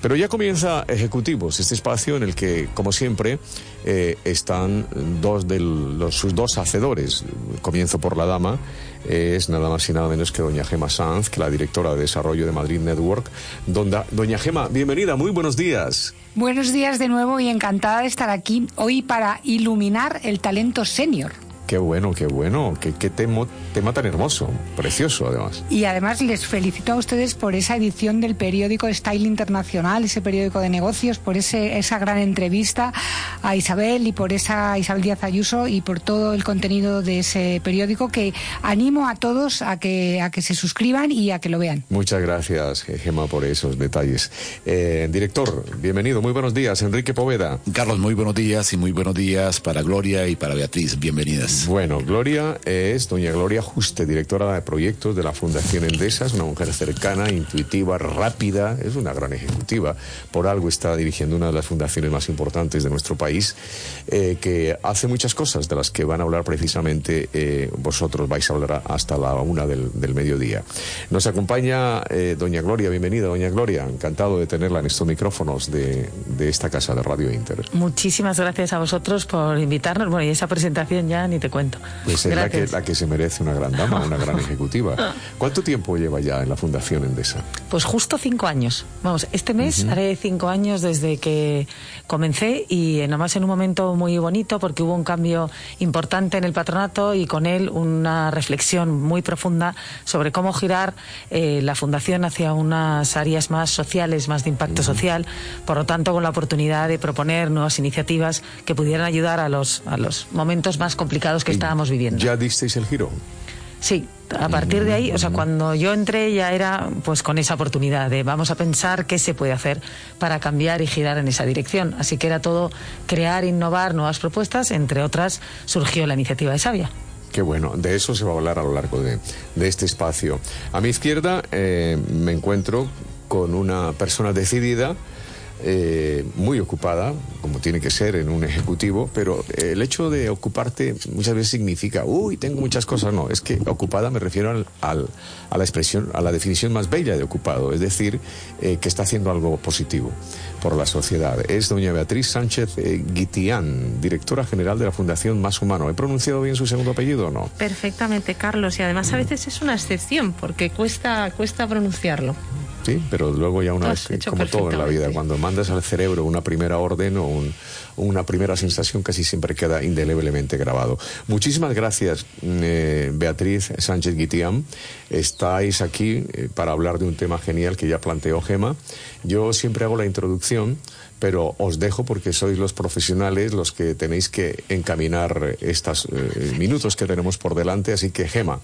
Pero ya comienza Ejecutivos, este espacio en el que, como siempre, eh, están dos de los, sus dos hacedores. Comienzo por la dama, es nada más y nada menos que doña Gema Sanz, que la directora de desarrollo de Madrid Network. Donda, doña Gema, bienvenida, muy buenos días. Buenos días de nuevo y encantada de estar aquí hoy para iluminar el talento senior. Qué bueno, qué bueno, qué, qué tema, tema tan hermoso, precioso además. Y además les felicito a ustedes por esa edición del periódico Style Internacional, ese periódico de negocios, por ese, esa gran entrevista a Isabel y por esa Isabel Díaz Ayuso y por todo el contenido de ese periódico que animo a todos a que, a que se suscriban y a que lo vean. Muchas gracias, Gema, por esos detalles. Eh, director, bienvenido, muy buenos días, Enrique Poveda. Carlos, muy buenos días y muy buenos días para Gloria y para Beatriz, bienvenidas. Bueno, Gloria es doña Gloria Juste, directora de proyectos de la Fundación Endesa, es una mujer cercana, intuitiva, rápida, es una gran ejecutiva. Por algo está dirigiendo una de las fundaciones más importantes de nuestro país, eh, que hace muchas cosas de las que van a hablar precisamente eh, vosotros, vais a hablar hasta la una del, del mediodía. Nos acompaña eh, doña Gloria, bienvenida doña Gloria, encantado de tenerla en estos micrófonos de, de esta casa de Radio Inter. Muchísimas gracias a vosotros por invitarnos. Bueno, y esa presentación ya ni te cuento. Pues es la que, la que se merece una gran dama, una gran ejecutiva. ¿Cuánto tiempo lleva ya en la Fundación Endesa? Pues justo cinco años. Vamos, este mes haré cinco años desde que comencé y eh, nomás en un momento muy bonito porque hubo un cambio importante en el patronato y con él una reflexión muy profunda sobre cómo girar eh, la Fundación hacia unas áreas más sociales, más de impacto social. Por lo tanto, con la oportunidad de proponer nuevas iniciativas que pudieran ayudar a los, a los momentos más complicados que estábamos viviendo. ¿Ya disteis el giro? Sí, a partir de ahí, o sea, cuando yo entré ya era pues con esa oportunidad de vamos a pensar qué se puede hacer para cambiar y girar en esa dirección. Así que era todo crear, innovar nuevas propuestas, entre otras surgió la iniciativa de Sabia. Qué bueno, de eso se va a hablar a lo largo de, de este espacio. A mi izquierda eh, me encuentro con una persona decidida, eh, muy ocupada, como tiene que ser en un ejecutivo, pero el hecho de ocuparte muchas veces significa, uy, tengo muchas cosas. No, es que ocupada me refiero al, al, a la expresión, a la definición más bella de ocupado, es decir, eh, que está haciendo algo positivo por la sociedad. Es doña Beatriz Sánchez eh, directora general de la Fundación Más Humano. ¿He pronunciado bien su segundo apellido o no? Perfectamente, Carlos, y además a veces es una excepción porque cuesta, cuesta pronunciarlo. Pero luego ya una Lo vez, como todo en la vida, cuando mandas al cerebro una primera orden o un- una primera sensación, casi siempre queda indeleblemente grabado. Muchísimas gracias, eh, Beatriz Sánchez Guitián. Estáis aquí eh, para hablar de un tema genial que ya planteó Gema. Yo siempre hago la introducción, pero os dejo porque sois los profesionales los que tenéis que encaminar estos minutos que tenemos por delante. Así que, Gema,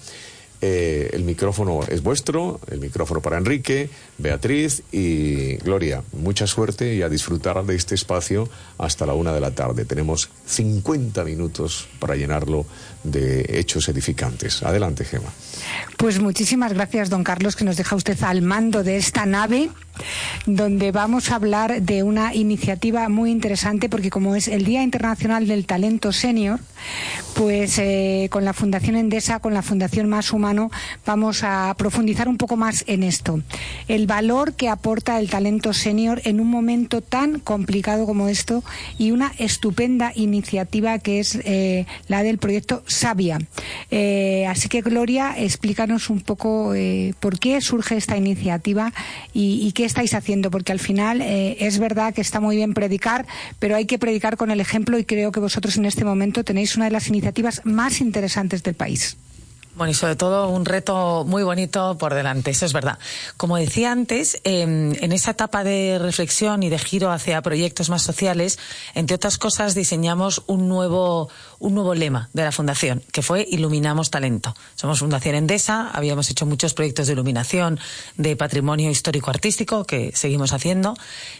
eh, el micrófono es vuestro, el micrófono para Enrique, Beatriz y Gloria. Mucha suerte y a disfrutar de este espacio hasta la una de la tarde. Tenemos 50 minutos para llenarlo de hechos edificantes. Adelante, Gema. Pues muchísimas gracias, don Carlos, que nos deja usted al mando de esta nave, donde vamos a hablar de una iniciativa muy interesante, porque como es el Día Internacional del Talento Senior, pues eh, con la Fundación Endesa, con la Fundación Más Humano, vamos a profundizar un poco más en esto. El valor que aporta el talento senior en un momento tan complicado como esto y una estupenda iniciativa que es eh, la del proyecto Sabia. Eh, así que, Gloria, explícanos un poco por qué surge esta iniciativa y qué estáis haciendo, porque al final eh, es verdad que está muy bien predicar, pero hay que predicar con el ejemplo y creo que vosotros en este momento tenéis una de las iniciativas más interesantes del país. Bueno, y sobre todo un reto muy bonito por delante, eso es verdad. Como decía antes, eh, en esa etapa de reflexión y de giro hacia proyectos más sociales, entre otras cosas, diseñamos un nuevo, un nuevo lema de la Fundación, que fue Iluminamos Talento. Somos Fundación Endesa, habíamos hecho muchos proyectos de iluminación, de patrimonio histórico-artístico, que seguimos haciendo,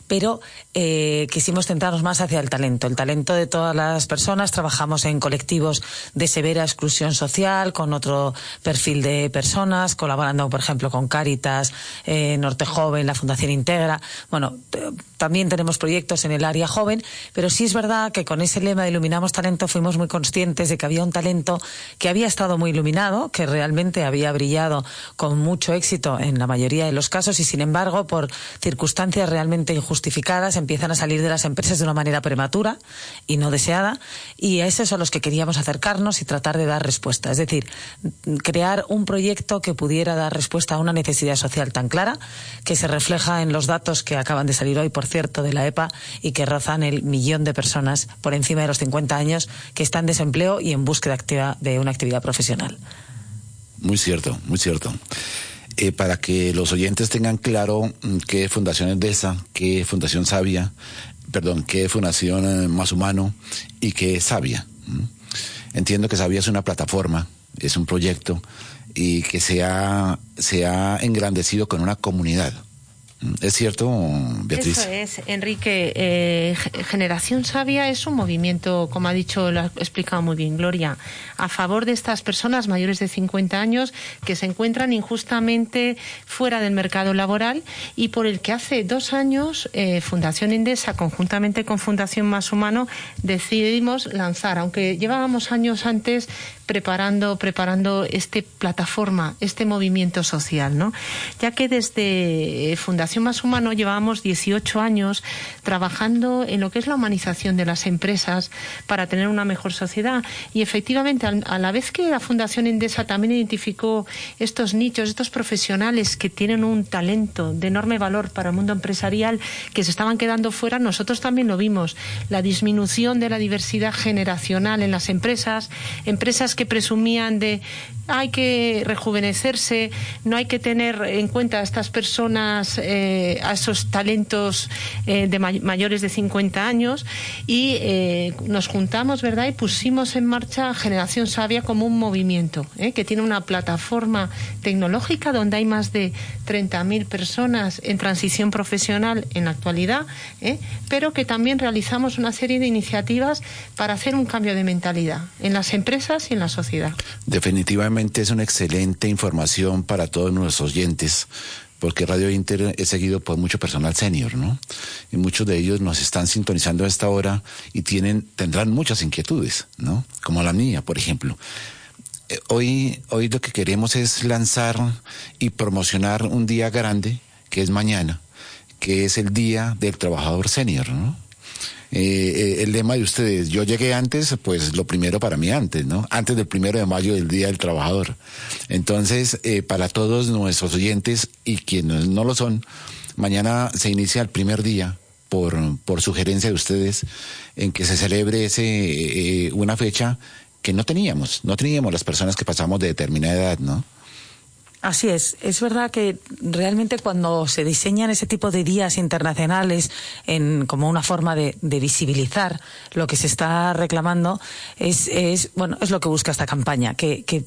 pero eh, quisimos centrarnos más hacia el talento, el talento de todas las personas. Trabajamos en colectivos de severa exclusión social, con otro perfil de personas, colaborando, por ejemplo, con Cáritas, eh, Norte Joven, la Fundación Integra. Bueno, también tenemos proyectos en el área joven, pero sí es verdad que con ese lema de Iluminamos Talento fuimos muy conscientes de que había un talento que había estado muy iluminado, que realmente había brillado con mucho éxito en la mayoría de los casos y, sin embargo, por circunstancias realmente injustificadas, empiezan a salir de las empresas de una manera prematura y no deseada. Y a esos son los que queríamos acercarnos y tratar de dar respuesta. Es decir, crear un proyecto que pudiera dar respuesta a una necesidad social tan clara que se refleja en los datos que acaban de salir hoy, por cierto, de la EPA y que rozan el millón de personas por encima de los 50 años que están en desempleo y en búsqueda de una actividad profesional. Muy cierto, muy cierto. Eh, para que los oyentes tengan claro mm, qué Fundación Endesa, qué Fundación Sabia, perdón, qué Fundación eh, Más Humano y qué Sabia. Entiendo que Sabia es una plataforma, es un proyecto y que se ha, se ha engrandecido con una comunidad. ¿Es cierto, Beatriz? Eso es, Enrique. Eh, Generación Sabia es un movimiento, como ha dicho, lo ha explicado muy bien Gloria, a favor de estas personas mayores de 50 años que se encuentran injustamente fuera del mercado laboral y por el que hace dos años eh, Fundación Indesa, conjuntamente con Fundación Más Humano, decidimos lanzar, aunque llevábamos años antes preparando, preparando esta plataforma, este movimiento social, ¿no? Ya que desde eh, Fundación Más Humano llevábamos 18 años trabajando en lo que es la humanización de las empresas para tener una mejor sociedad. Y efectivamente, a la vez que la Fundación Endesa también identificó estos nichos, estos profesionales que tienen un talento de enorme valor para el mundo empresarial, que se estaban quedando fuera, nosotros también lo vimos. La disminución de la diversidad generacional en las empresas, empresas que presumían de hay que rejuvenecerse, no hay que tener en cuenta a estas personas, eh, a esos talentos eh, de mayores de 50 años y eh, nos juntamos, ¿verdad? Y pusimos en marcha Generación Sabia como un movimiento que tiene una plataforma tecnológica donde hay más de 30.000 personas en transición profesional en la actualidad, pero que también realizamos una serie de iniciativas para hacer un cambio de mentalidad en las empresas y en sociedad. Definitivamente es una excelente información para todos nuestros oyentes porque Radio Inter es seguido por mucho personal senior, ¿no? Y muchos de ellos nos están sintonizando a esta hora y tienen, tendrán muchas inquietudes, ¿no? Como la mía, por ejemplo. Eh, hoy, hoy lo que queremos es lanzar y promocionar un día grande, que es mañana, que es el Día del Trabajador Senior, ¿no? Eh, eh, el lema de ustedes, yo llegué antes, pues lo primero para mí antes, ¿no? Antes del primero de mayo del Día del Trabajador. Entonces, eh, para todos nuestros oyentes y quienes no lo son, mañana se inicia el primer día por, por sugerencia de ustedes en que se celebre ese, una fecha que no teníamos, no teníamos las personas que pasamos de determinada edad, ¿no? Así es. Es verdad que realmente cuando se diseñan ese tipo de días internacionales en, como una forma de, visibilizar lo que se está reclamando, es, es, bueno, es lo que busca esta campaña, que, que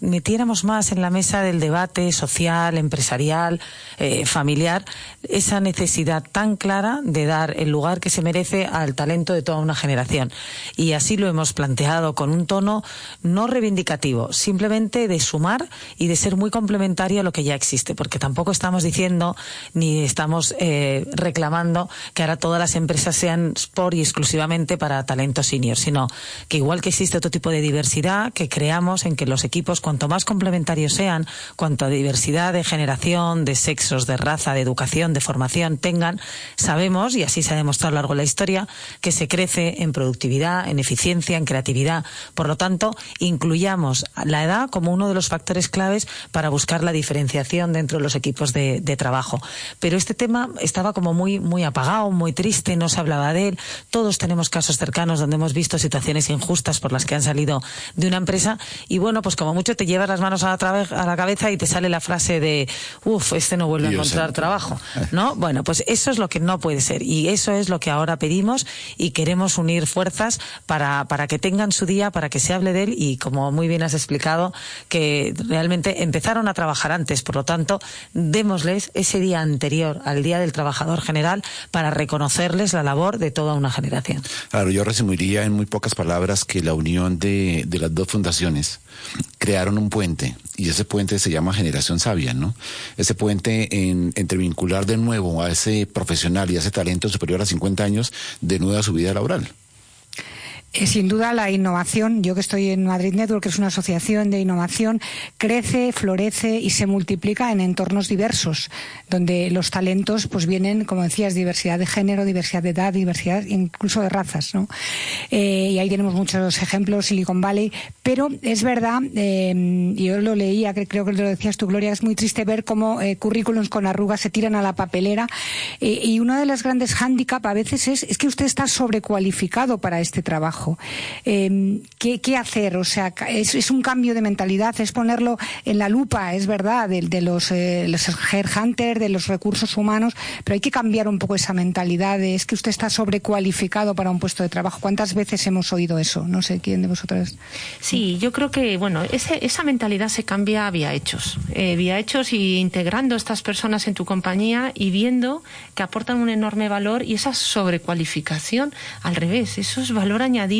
metiéramos más en la mesa del debate social, empresarial, eh, familiar, esa necesidad tan clara de dar el lugar que se merece al talento de toda una generación. Y así lo hemos planteado con un tono no reivindicativo, simplemente de sumar y de ser muy complementario a lo que ya existe, porque tampoco estamos diciendo ni estamos eh, reclamando que ahora todas las empresas sean por y exclusivamente para talento senior, sino que igual que existe otro tipo de diversidad, que creamos en que los equipos cuanto más complementarios sean, cuanto diversidad de generación, de sexos, de raza, de educación, de formación tengan, sabemos, y así se ha demostrado a lo largo de la historia, que se crece en productividad, en eficiencia, en creatividad. Por lo tanto, incluyamos la edad como uno de los factores claves para buscar la diferenciación dentro de los equipos de, trabajo. Pero este tema estaba como muy, muy apagado, muy triste, no se hablaba de él. Todos tenemos casos cercanos donde hemos visto situaciones injustas por las que han salido de una empresa y bueno, pues como mucho te llevas las manos a la, a la cabeza y te sale la frase de, uff, este no vuelve a encontrar trabajo, ¿no? Bueno, pues eso es lo que no puede ser y eso es lo que ahora pedimos y queremos unir fuerzas para, para que tengan su día, para que se hable de él y como muy bien has explicado, que realmente empezaron a trabajar antes, por lo tanto, démosles ese día anterior al Día del Trabajador General para reconocerles la labor de toda una generación. Claro, yo resumiría en muy pocas palabras que la unión de, de las dos fundaciones crearon un puente y ese puente se llama Generación Sabia, ¿no? Ese puente en, entre vincular de nuevo a ese profesional y a ese talento superior a 50 años de nuevo a su vida laboral. Eh, sin duda la innovación, yo que estoy en Madrid Network, que es una asociación de innovación, crece, florece y se multiplica en entornos diversos, donde los talentos pues vienen, como decías, diversidad de género, diversidad de edad, diversidad incluso de razas. ¿no? Eh, y ahí tenemos muchos ejemplos, Silicon Valley, pero es verdad, eh, yo lo leía, creo que lo decías tú, Gloria, es muy triste ver cómo currículums con arrugas se tiran a la papelera y uno de los grandes hándicaps a veces es, es que usted está sobrecualificado para este trabajo. Em, ¿qué, hacer? O sea, es, un cambio de mentalidad, es ponerlo en la lupa, es verdad, de, los, eh, los headhunters, de los recursos humanos, pero hay que cambiar un poco esa mentalidad es que usted está sobrecualificado para un puesto de trabajo. ¿Cuántas veces hemos oído eso? No sé quién de vosotras. Sí, yo creo que, bueno, esa mentalidad se cambia vía hechos. Eh, vía hechos y integrando estas personas en tu compañía y viendo que aportan un enorme valor y esa sobrecualificación, al revés, eso es valor añadido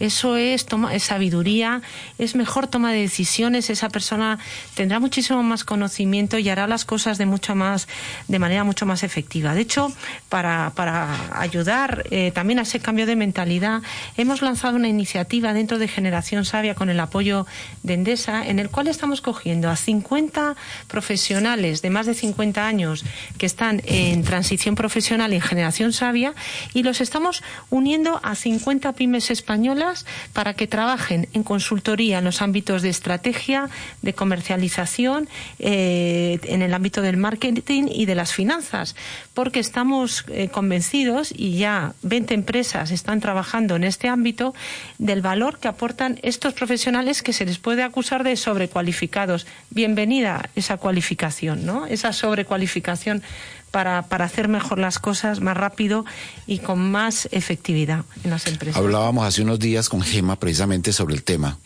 eso es, toma, sabiduría, es mejor toma de decisiones, esa persona tendrá muchísimo más conocimiento y hará las cosas de mucho más, de manera mucho más efectiva. De hecho, para, para ayudar eh, también a ese cambio de mentalidad, hemos lanzado una iniciativa dentro de Generación Sabia con el apoyo de Endesa, en el cual estamos cogiendo a 50 profesionales de más de 50 años que están en transición profesional en Generación Sabia y los estamos uniendo a 50 pymes españolas para que trabajen en consultoría en los ámbitos de estrategia, de comercialización, eh, en el ámbito del marketing y de las finanzas, porque estamos eh, convencidos y ya 20 empresas están trabajando en este ámbito del valor que aportan estos profesionales que se les puede acusar de sobrecualificados. Bienvenida esa cualificación, ¿no? Esa sobrecualificación para, para hacer mejor las cosas más rápido y con más efectividad en las empresas. Hablábamos hace unos días con Gema precisamente sobre el tema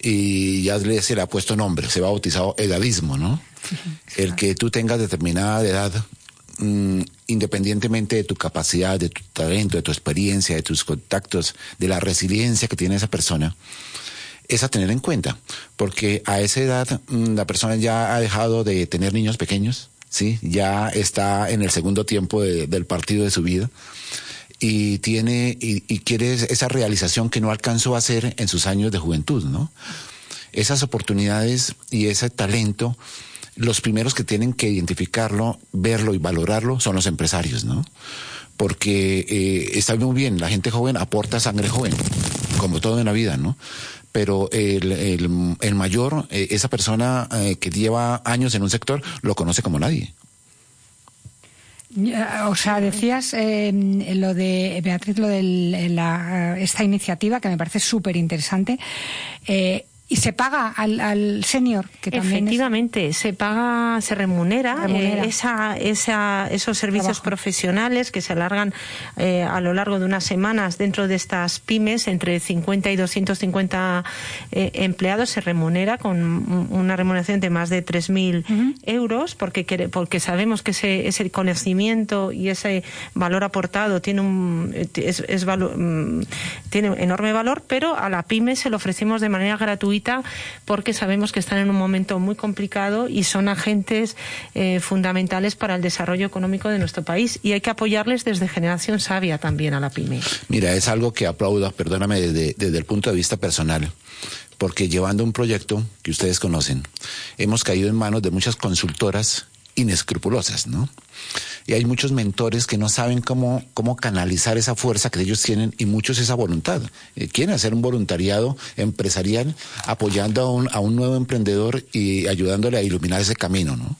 y ya se le ha puesto nombre, se va bautizado edadismo, ¿no? El que tú tengas determinada edad mm, independientemente de tu capacidad, de tu talento, de tu experiencia, de tus contactos, de la resiliencia que tiene esa persona, es a tener en cuenta, porque a esa edad mm, la persona ya ha dejado de tener niños pequeños, ¿sí? Ya está en el segundo tiempo del partido de su vida y tiene y, quiere esa realización que no alcanzó a hacer en sus años de juventud, ¿no? Esas oportunidades y ese talento, los primeros que tienen que identificarlo, verlo y valorarlo son los empresarios, ¿no? Porque eh, está muy bien, la gente joven aporta sangre joven, como todo en la vida, ¿no? Pero el, el, mayor, eh, esa persona eh, que lleva años en un sector, lo conoce como nadie. O sea, decías eh, lo de Beatriz, lo de esta iniciativa que me parece súper interesante. Y se paga al, al senior, que también Efectivamente, se paga, se remunera, eh, esa, esa, esos servicios profesionales que se alargan eh, a lo largo de unas semanas dentro de estas pymes, entre 50 y 250 eh, empleados, se remunera con una remuneración de más de 3.000 euros, porque, porque sabemos que ese, ese conocimiento y ese valor aportado tiene un, es, es mm, tiene enorme valor, pero a la pyme se lo ofrecemos de manera gratuita porque sabemos que están en un momento muy complicado y son agentes eh, fundamentales para el desarrollo económico de nuestro país y hay que apoyarles desde Generación Sabia también a la pyme. Mira, es algo que aplaudo, perdóname, desde, desde el punto de vista personal porque llevando un proyecto que ustedes conocen, hemos caído en manos de muchas consultoras inescrupulosas, ¿no? Y hay muchos mentores que no saben cómo, cómo canalizar esa fuerza que ellos tienen y muchos esa voluntad. Eh, quieren hacer un voluntariado empresarial apoyando a un, a un nuevo emprendedor y ayudándole a iluminar ese camino, ¿no?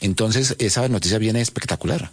Entonces, esa noticia viene espectacular.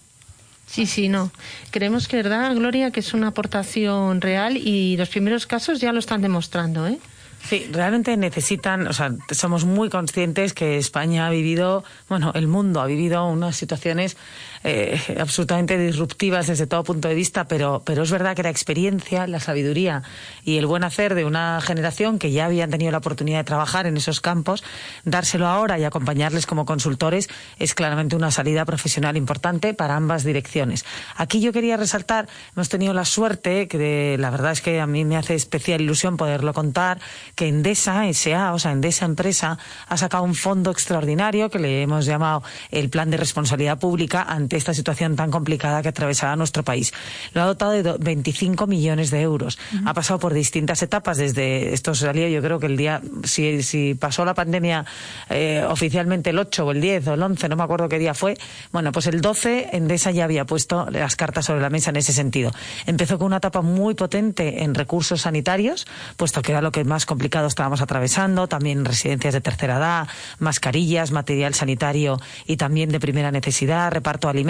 Sí, sí, no. Creemos que, ¿verdad, Gloria, que es una aportación real y los primeros casos ya lo están demostrando, ¿eh? Sí, realmente necesitan, o sea, somos muy conscientes que España ha vivido, bueno, el mundo ha vivido unas situaciones eh, absolutamente disruptivas desde todo punto de vista, pero, pero es verdad que la experiencia, la sabiduría y el buen hacer de una generación que ya habían tenido la oportunidad de trabajar en esos campos, dárselo ahora y acompañarles como consultores es claramente una salida profesional importante para ambas direcciones. Aquí yo quería resaltar, hemos tenido la suerte, que la verdad es que a mí me hace especial ilusión poderlo contar, que Endesa SA, o sea, Endesa Empresa, ha sacado un fondo extraordinario que le hemos llamado el Plan de Responsabilidad Pública ante esta situación tan complicada que atravesaba nuestro país. Lo ha dotado de 25 millones de euros. Ha pasado por distintas etapas desde, esto salió yo creo que el día, si, si pasó la pandemia eh, oficialmente el 8 o el 10 o el 11, no me acuerdo qué día fue, bueno, pues el 12 Endesa ya había puesto las cartas sobre la mesa en ese sentido. Empezó con una etapa muy potente en recursos sanitarios, puesto que era lo que más complicado estábamos atravesando, también residencias de tercera edad, mascarillas, material sanitario y también de primera necesidad, reparto de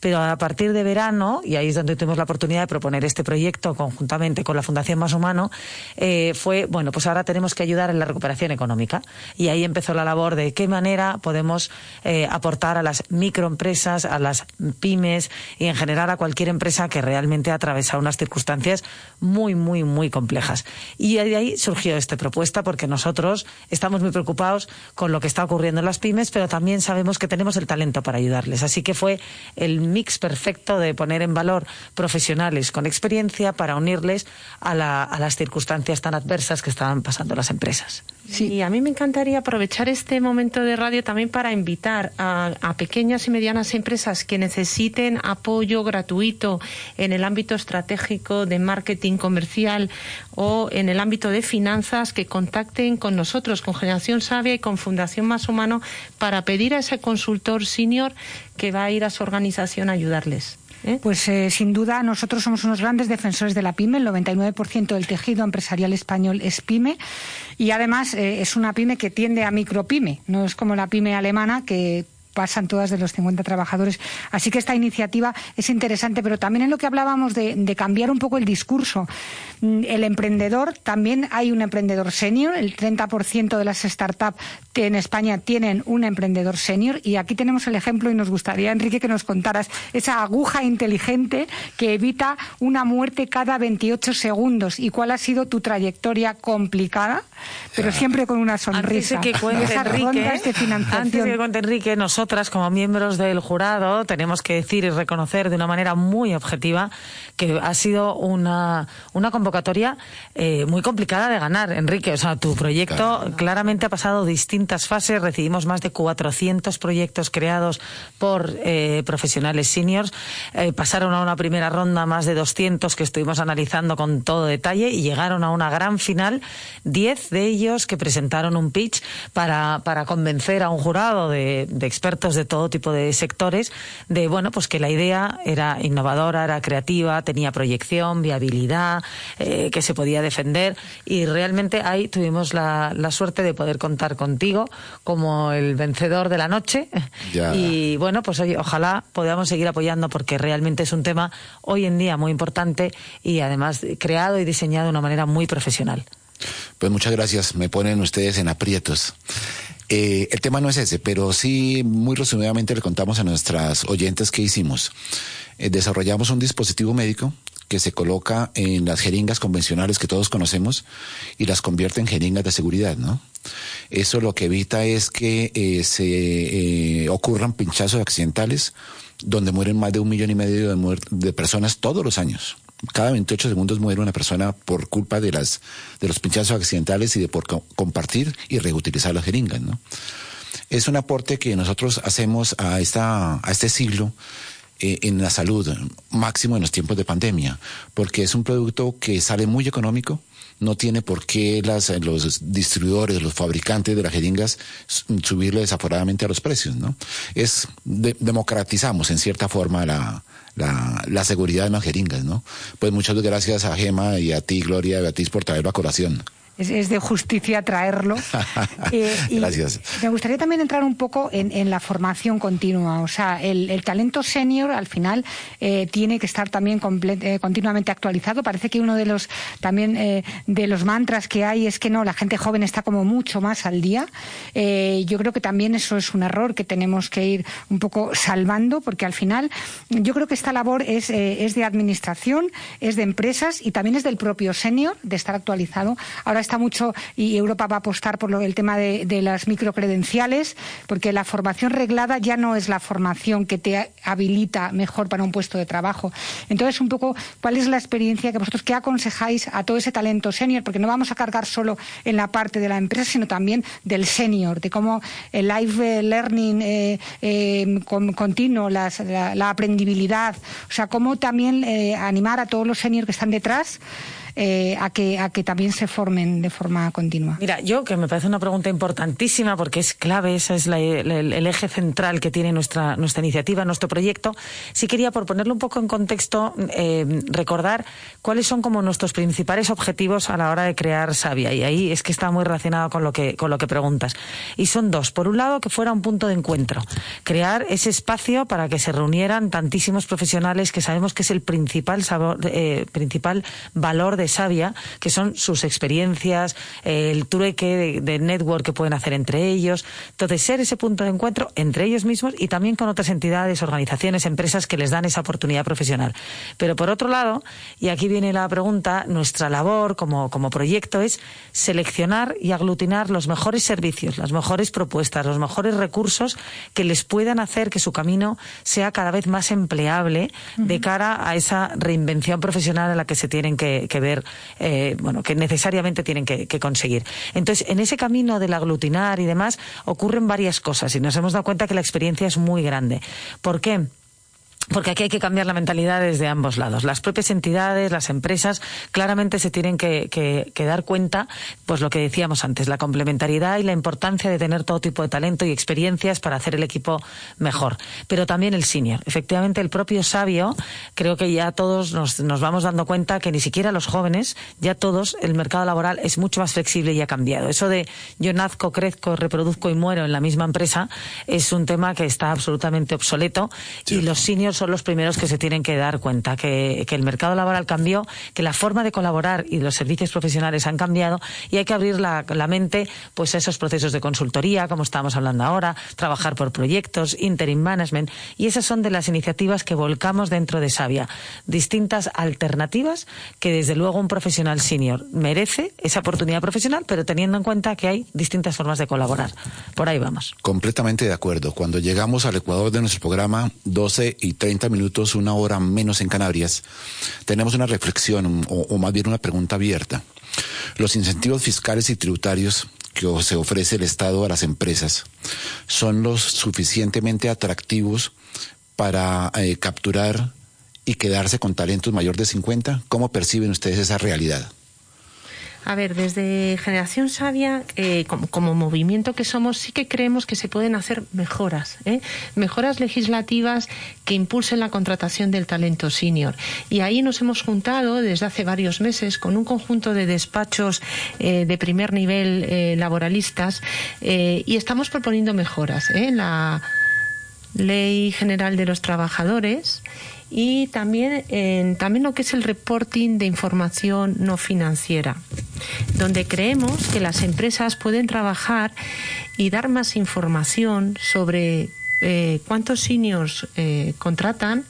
pero a partir de verano, y ahí es donde tuvimos la oportunidad de proponer este proyecto conjuntamente con la Fundación Más Humano, eh, fue, bueno, pues ahora tenemos que ayudar en la recuperación económica. Y ahí empezó la labor de qué manera podemos eh, aportar a las microempresas, a las pymes y en general a cualquier empresa que realmente ha atravesado unas circunstancias muy, muy, muy complejas. Y de ahí surgió esta propuesta porque nosotros estamos muy preocupados con lo que está ocurriendo en las pymes, pero también sabemos que tenemos el talento para ayudarles. Así que fue el mix perfecto de poner en valor profesionales con experiencia para unirles a, las circunstancias tan adversas que estaban pasando las empresas. Sí. Y a mí me encantaría aprovechar este momento de radio también para invitar a, a, pequeñas y medianas empresas que necesiten apoyo gratuito en el ámbito estratégico de marketing comercial o en el ámbito de finanzas que contacten con nosotros, con Generación Sabia y con Fundación Más Humano para pedir a ese consultor senior que va a ir a su organización a ayudarles. ¿Eh? Pues eh, sin duda nosotros somos unos grandes defensores de la pyme, el 99% del tejido empresarial español es pyme. Y además eh, es una pyme que tiende a micropyme, no es como la pyme alemana que pasan todas de los 50 trabajadores. Así que esta iniciativa es interesante, pero también en lo que hablábamos de, cambiar un poco el discurso. Mm, el emprendedor, también hay un emprendedor senior, el 30% de las startups en España tienen un emprendedor senior y aquí tenemos el ejemplo y nos gustaría, Enrique, que nos contaras esa aguja inteligente que evita una muerte cada 28 segundos y cuál ha sido tu trayectoria complicada, pero siempre con una sonrisa. Antes de que cuente Enrique, antes de que cuente Enrique, nosotros nosotras, como miembros del jurado, tenemos que decir y reconocer de una manera muy objetiva que ha sido una, una convocatoria eh, muy complicada de ganar, Enrique. O sea, tu proyecto claramente ha pasado distintas fases. Recibimos más de 400 proyectos creados por eh, profesionales seniors. Eh, pasaron a una primera ronda más de 200 que estuvimos analizando con todo detalle y llegaron a una gran final. Diez de ellos que presentaron un pitch para, para convencer a un jurado de, de expertos de todo tipo de sectores, de bueno, pues que la idea era innovadora, era creativa, tenía proyección, viabilidad, eh, que se podía defender y realmente ahí tuvimos la, suerte de poder contar contigo como el vencedor de la noche y bueno, pues oye, ojalá podamos seguir apoyando porque realmente es un tema hoy en día muy importante y además creado y diseñado de una manera muy profesional. Pues muchas gracias, me ponen ustedes en aprietos. Eh, el tema no es ese, pero sí, muy resumidamente le contamos a nuestras oyentes qué hicimos. Eh, desarrollamos un dispositivo médico que se coloca en las jeringas convencionales que todos conocemos y las convierte en jeringas de seguridad, ¿no? Eso lo que evita es que eh, se ocurran pinchazos accidentales donde mueren más de un millón y medio de, de personas todos los años cada 28 segundos muere una persona por culpa de las de los pinchazos accidentales y de por compartir y reutilizar las jeringas, ¿no? Es un aporte que nosotros hacemos a esta a este siglo eh, en la salud, máximo en los tiempos de pandemia, porque es un producto que sale muy económico, no tiene por qué las, los distribuidores, los fabricantes de las jeringas subirle desaforadamente a los precios, ¿no? Es democratizamos en cierta forma la, la, la seguridad de las jeringas, ¿no? Pues muchas gracias a Gema y a ti, Gloria, y a Beatriz, por traerlo a colación. Es, de justicia traerlo. Eh, Gracias. Me gustaría también entrar un poco en, la formación continua. O sea, el, talento senior al final eh, tiene que estar también eh, continuamente actualizado. Parece que uno de los también de los mantras que hay es que no, la gente joven está como mucho más al día. yo creo que también eso es un error que tenemos que ir un poco salvando, porque al final yo creo que esta labor es, es de administración, es de empresas y también es del propio senior de estar actualizado. Ahora está mucho y Europa va a apostar por lo, el tema de, de las microcredenciales, porque la formación reglada ya no es la formación que te habilita mejor para un puesto de trabajo. Entonces, un poco, ¿cuál es la experiencia que vosotros, qué aconsejáis a todo ese talento senior? Porque no vamos a cargar solo en la parte de la empresa, sino también del senior, de cómo el life learning eh, eh, continuo, la, la, aprendibilidad, o sea, cómo también eh, animar a todos los seniors que están detrás eh, a, que, a que también se formen de forma continua? Mira, yo que me parece una pregunta importantísima porque es clave, ese es el, eje central que tiene nuestra, nuestra iniciativa, nuestro proyecto. Sí quería, por ponerlo un poco en contexto, eh, recordar cuáles son como nuestros principales objetivos a la hora de crear Sabia. Y ahí es que está muy relacionado con lo que, con lo que preguntas. Y son dos. Por un lado, que fuera un punto de encuentro. Crear ese espacio para que se reunieran tantísimos profesionales que sabemos que es el principal, eh, principal valor de sabia, que son sus experiencias, el trueque de, network que pueden hacer entre ellos. Entonces, ser ese punto de encuentro entre ellos mismos y también con otras entidades, organizaciones, empresas que les dan esa oportunidad profesional. Pero por otro lado, y aquí viene la pregunta, nuestra labor como, como proyecto es seleccionar y aglutinar los mejores servicios, las mejores propuestas, los mejores recursos que les puedan hacer que su camino sea cada vez más empleable de cara a esa reinvención profesional a la que se tienen que ver eh, bueno, que necesariamente tienen que, que, conseguir. Entonces, en ese camino del aglutinar y demás, ocurren varias cosas y nos hemos dado cuenta que la experiencia es muy grande. ¿Por qué? Porque aquí hay que cambiar la mentalidad desde ambos lados. Las propias entidades, las empresas, claramente se tienen que, que, dar cuenta, pues lo que decíamos antes, la complementariedad y la importancia de tener todo tipo de talento y experiencias para hacer el equipo mejor. Pero también el senior. Efectivamente, el propio sabio, creo que ya todos nos, nos vamos dando cuenta que ni siquiera los jóvenes, ya todos, el mercado laboral es mucho más flexible y ha cambiado. Eso de yo nazco, crezco, reproduzco y muero en la misma empresa es un tema que está absolutamente obsoleto y los seniors son los primeros que se tienen que dar cuenta que, el mercado laboral cambió, que la forma de colaborar y los servicios profesionales han cambiado y hay que abrir la, mente pues a esos procesos de consultoría, como estamos hablando ahora, trabajar por proyectos, interim management y esas son de las iniciativas que volcamos dentro de Sabia. Distintas alternativas que desde luego un profesional senior merece esa oportunidad profesional, pero teniendo en cuenta que hay distintas formas de colaborar. Por ahí vamos. Completamente de acuerdo. Cuando llegamos al Ecuador de nuestro programa, 12 y 30 minutos, una hora menos en Canarias, tenemos una reflexión o, más bien una pregunta abierta. Los incentivos fiscales y tributarios que se ofrece el Estado a las empresas son los suficientemente atractivos para eh, capturar y quedarse con talentos mayor de 50? ¿Cómo perciben ustedes esa realidad? A ver, desde Generación Sabia, eh, como, movimiento que somos, sí que creemos que se pueden hacer mejoras, ¿eh? mejoras legislativas que impulsen la contratación del talento senior. Y ahí nos hemos juntado desde hace varios meses con un conjunto de despachos eh, de primer nivel laboralistas y estamos proponiendo mejoras en la Ley General de los Trabajadores y también en también lo que es el reporting de información no financiera, donde creemos que las empresas pueden trabajar y dar más información sobre eh, cuántos seniors eh, contratan,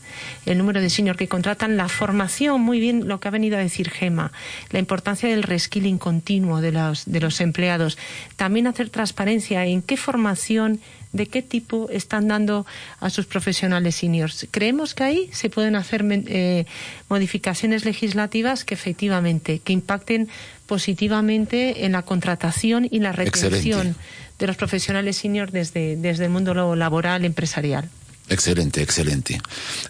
el número de seniors que contratan, la formación, muy bien lo que ha venido a decir Gema, la importancia del reskilling continuo de los, de los empleados, también hacer transparencia en qué formación de qué tipo están dando a sus profesionales seniors. Creemos que ahí se pueden hacer eh, modificaciones legislativas que efectivamente que impacten positivamente en la contratación y la retención de los profesionales seniors desde, desde el mundo laboral empresarial. Excelente, excelente.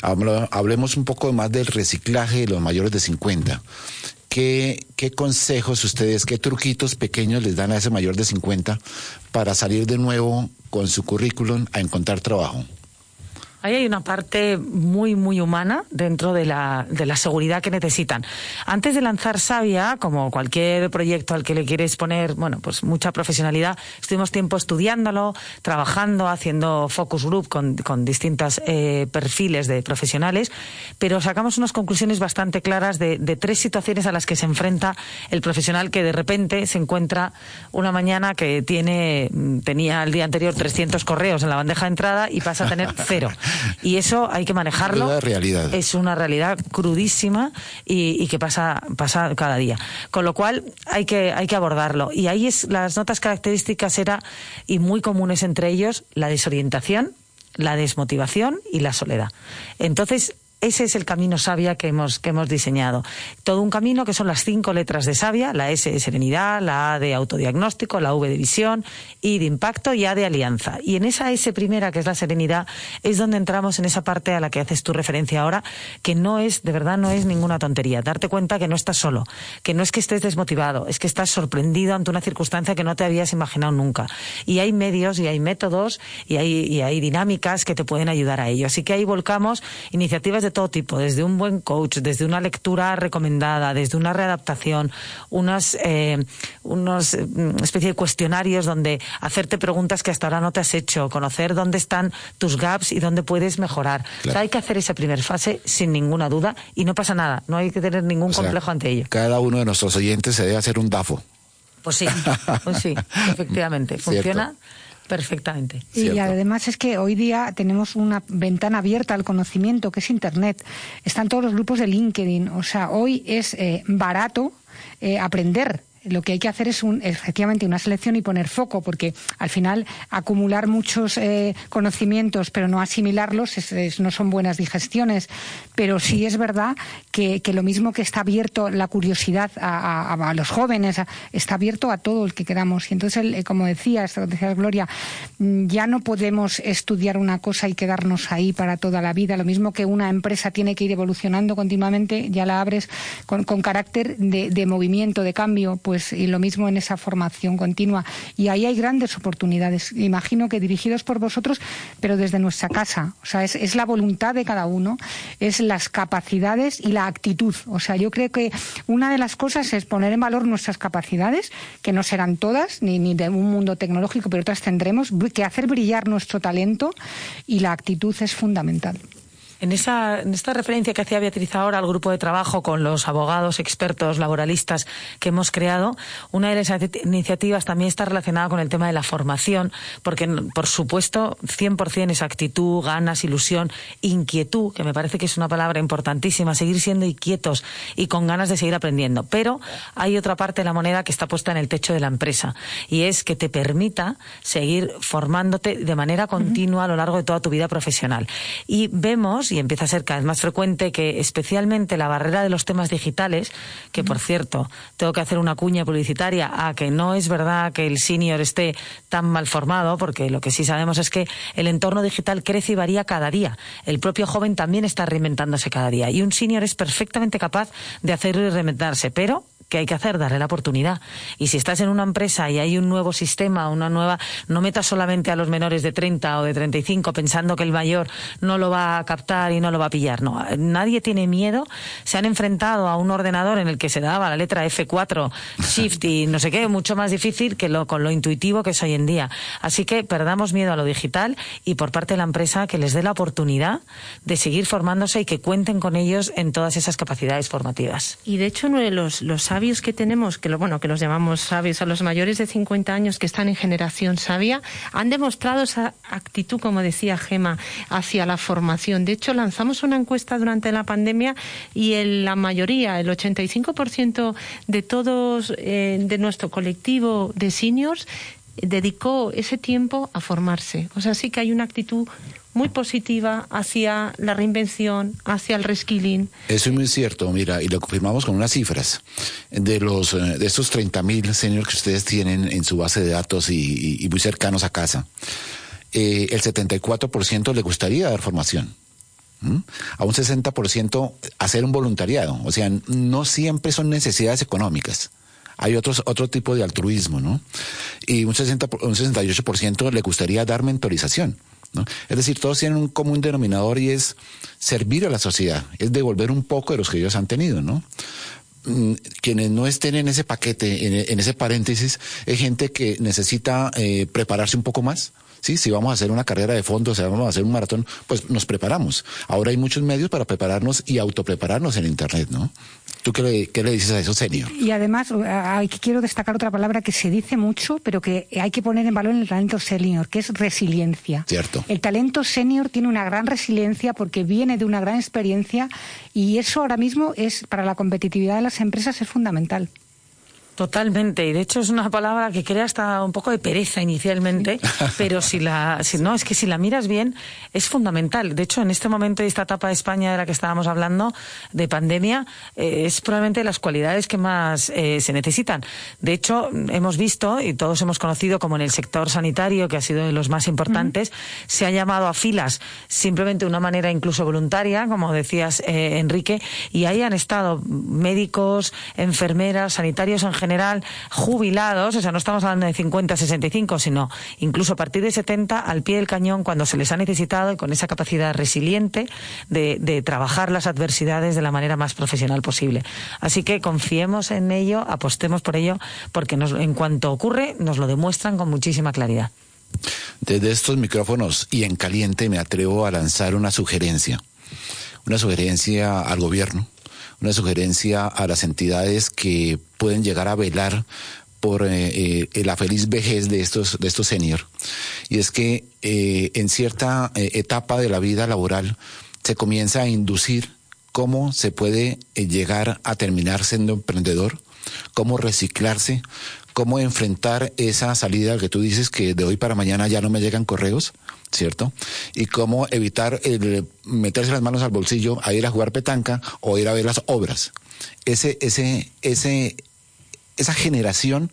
Hablemos un poco más del reciclaje de los mayores de 50. ¿Qué, ¿Qué consejos ustedes, qué truquitos pequeños les dan a ese mayor de 50 para salir de nuevo con su currículum a encontrar trabajo? Ahí hay una parte muy, muy humana dentro de la, de la seguridad que necesitan. Antes de lanzar Sabia, como cualquier proyecto al que le quieres poner, bueno, pues mucha profesionalidad, estuvimos tiempo estudiándolo, trabajando, haciendo focus group con, con distintos eh, perfiles de profesionales, pero sacamos unas conclusiones bastante claras de, de tres situaciones a las que se enfrenta el profesional que de repente se encuentra una mañana que tiene, tenía el día anterior 300 correos en la bandeja de entrada y pasa a tener cero. Y eso hay que manejarlo. Es realidad. Es una realidad crudísima y, y, que pasa, pasa cada día. Con lo cual hay que, hay que abordarlo. Y ahí es, las notas características era, y muy comunes entre ellos, la desorientación, la desmotivación y la soledad. Entonces, ese es el camino sabia que hemos, que hemos diseñado. Todo un camino que son las cinco letras de sabia, la S de serenidad, la A de autodiagnóstico, la V de visión, I de impacto y A de alianza. Y en esa S primera, que es la serenidad, es donde entramos en esa parte a la que haces tu referencia ahora, que no es, de verdad, no es ninguna tontería. Darte cuenta que no estás solo, que no es que estés desmotivado, es que estás sorprendido ante una circunstancia que no te habías imaginado nunca. Y hay medios y hay métodos y hay, y hay dinámicas que te pueden ayudar a ello. Así que ahí volcamos iniciativas de todo tipo, desde un buen coach, desde una lectura recomendada, desde una readaptación, unas, eh, unos eh, especie de cuestionarios donde hacerte preguntas que hasta ahora no te has hecho, conocer dónde están tus gaps y dónde puedes mejorar. Claro. O sea, hay que hacer esa primera fase sin ninguna duda y no pasa nada, no hay que tener ningún o sea, complejo ante ello. Cada uno de nuestros oyentes se debe hacer un DAFO. Pues sí, pues sí, efectivamente. Funciona. Cierto. Perfectamente. Y Cierto. además es que hoy día tenemos una ventana abierta al conocimiento, que es Internet. Están todos los grupos de LinkedIn. O sea, hoy es eh, barato eh, aprender lo que hay que hacer es un, efectivamente una selección y poner foco, porque al final acumular muchos eh, conocimientos pero no asimilarlos es, no son buenas digestiones. Pero sí es verdad que, lo mismo que está abierto la curiosidad a, a, a los jóvenes, está abierto a todo el que queramos. Y entonces, el, como decías, decía Gloria, mm, ya no podemos estudiar una cosa y quedarnos ahí para toda la vida. Lo mismo que una empresa tiene que ir evolucionando continuamente, ya la abres con, con carácter de, de movimiento, de cambio, pues pues y lo mismo en esa formación continua. Y ahí hay grandes oportunidades imagino que dirigidos por vosotros pero desde nuestra casa. O sea es, es la voluntad de cada uno es las capacidades y la actitud. O sea yo creo que una de las cosas es poner en valor nuestras capacidades que no serán todas ni, ni de un mundo tecnológico pero otras tendremos que hacer brillar nuestro talento y la actitud es fundamental en, esa, en esta referencia que hacía Beatriz ahora al grupo de trabajo con los abogados, expertos, laboralistas que hemos creado, una de las iniciativas también está relacionada con el tema de la formación, porque, por supuesto, 100% es actitud, ganas, ilusión, inquietud, que me parece que es una palabra importantísima, seguir siendo inquietos y con ganas de seguir aprendiendo. Pero hay otra parte de la moneda que está puesta en el techo de la empresa, y es que te permita seguir formándote de manera continua a lo largo de toda tu vida profesional. Y vemos y empieza a ser cada vez más frecuente que especialmente la barrera de los temas digitales, que por cierto, tengo que hacer una cuña publicitaria a que no es verdad que el senior esté tan mal formado, porque lo que sí sabemos es que el entorno digital crece y varía cada día. El propio joven también está reinventándose cada día y un senior es perfectamente capaz de hacerlo y reinventarse, pero que hay que hacer, darle la oportunidad. Y si estás en una empresa y hay un nuevo sistema, una nueva, no metas solamente a los menores de 30 o de 35 pensando que el mayor no lo va a captar y no lo va a pillar. No, nadie tiene miedo. Se han enfrentado a un ordenador en el que se daba la letra F4, Shift y no sé qué, mucho más difícil que lo, con lo intuitivo que es hoy en día. Así que perdamos miedo a lo digital y por parte de la empresa que les dé la oportunidad de seguir formándose y que cuenten con ellos en todas esas capacidades formativas. Y de hecho, los, los sabios que tenemos, que lo bueno, que los llamamos sabios, a los mayores de 50 años que están en generación sabia, han demostrado esa actitud, como decía Gema, hacia la formación. De hecho, lanzamos una encuesta durante la pandemia y en la mayoría, el 85% de todos, eh, de nuestro colectivo de seniors, dedicó ese tiempo a formarse. O sea, sí que hay una actitud muy positiva hacia la reinvención, hacia el reskilling. Eso es muy cierto, mira, y lo confirmamos con unas cifras. De los de estos 30.000 seniors que ustedes tienen en su base de datos y, muy cercanos a casa, eh, el 74% le gustaría dar formación. A un 60% hacer un voluntariado. O sea, no siempre son necesidades económicas hay otros, otro tipo de altruismo, ¿no? Y un, 60, un 68% le gustaría dar mentorización. Es decir, todos tienen un común denominador y es servir a la sociedad, es devolver un poco de los que ellos han tenido, ¿no? Mm, quienes no estén en ese paquete, en, ese paréntesis, es gente que necesita eh, prepararse un poco más, ¿sí? Si vamos a hacer una carrera de fondo, si vamos a hacer un maratón, pues nos preparamos. Ahora hay muchos medios para prepararnos y autoprepararnos en Internet, ¿no? ¿Tú qué le, dices a eso, senior? Y además, quiero destacar otra palabra que se dice mucho, pero que hay que poner en valor en el talento senior, que es resiliencia. Cierto. El talento senior tiene una gran resiliencia porque viene de una gran experiencia y eso ahora mismo es para la competitividad de las empresas es fundamental. Totalmente, y de hecho es una palabra que crea hasta un poco de pereza inicialmente, pero si la, si no, es que si la miras bien es fundamental. De hecho, en este momento y esta etapa de España de la que estábamos hablando, de pandemia, eh, es probablemente las cualidades que más eh, se necesitan. De hecho, hemos visto, y todos hemos conocido como en el sector sanitario, que ha sido de los más importantes, se ha llamado a filas simplemente de una manera incluso voluntaria, como decías, eh, Enrique, y ahí han estado médicos, enfermeras, sanitarios en general, general jubilados, o sea, no estamos hablando de 50, 65, sino incluso a partir de 70 al pie del cañón cuando se les ha necesitado y con esa capacidad resiliente de, trabajar las adversidades de la manera más profesional posible. Así que confiemos en ello, apostemos por ello, porque en cuanto ocurre nos lo demuestran con muchísima claridad. Desde estos micrófonos y en caliente me atrevo a lanzar una sugerencia, una sugerencia al gobierno, una sugerencia a las entidades que pueden llegar a velar por eh, eh, la feliz vejez de estos de estos senior. Y es que eh, en cierta etapa de la vida laboral se comienza a inducir cómo se puede llegar a terminar siendo emprendedor cómo reciclarse cómo enfrentar esa salida que tú dices que de hoy para mañana ya no me llegan correos ¿cierto? Y cómo evitar meterse las manos al bolsillo a ir a jugar petanca o ir a ver las obras. Ese, ese, ese, esa generación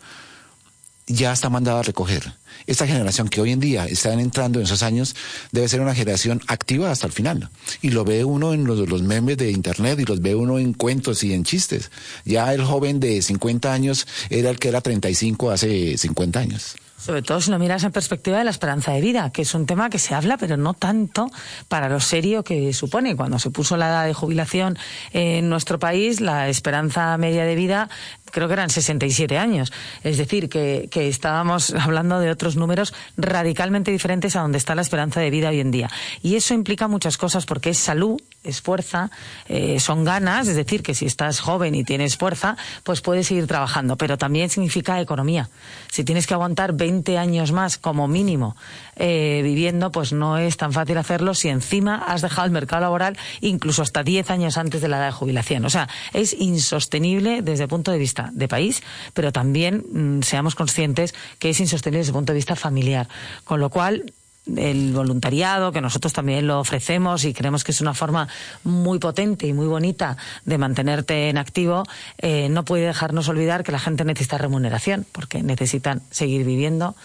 ya está mandada a recoger. Esta generación que hoy en día están entrando en esos años debe ser una generación activa hasta el final. Y lo ve uno en los, los, memes de internet y los ve uno en cuentos y en chistes. Ya el joven de 50 años era el que era 35 hace 50 años. Sobre todo si lo miras en perspectiva de la esperanza de vida, que es un tema que se habla, pero no tanto para lo serio que supone. Cuando se puso la edad de jubilación en nuestro país, la esperanza media de vida creo que eran 67 años. Es decir, que, estábamos hablando de otros números radicalmente diferentes a donde está la esperanza de vida hoy en día. Y eso implica muchas cosas porque es salud, es fuerza, eh, son ganas, es decir, que si estás joven y tienes fuerza, pues puedes seguir trabajando, pero también significa economía. Si tienes que aguantar 20 años más como mínimo eh, viviendo, pues no es tan fácil hacerlo si encima has dejado el mercado laboral incluso hasta 10 años antes de la edad de jubilación. O sea, es insostenible desde el punto de vista de país, pero también mm, seamos conscientes que es insostenible desde el punto de vista familiar. Con lo cual, el voluntariado, que nosotros también lo ofrecemos y creemos que es una forma muy potente y muy bonita de mantenerte en activo, eh, no puede dejarnos olvidar que la gente necesita remuneración, porque necesitan seguir viviendo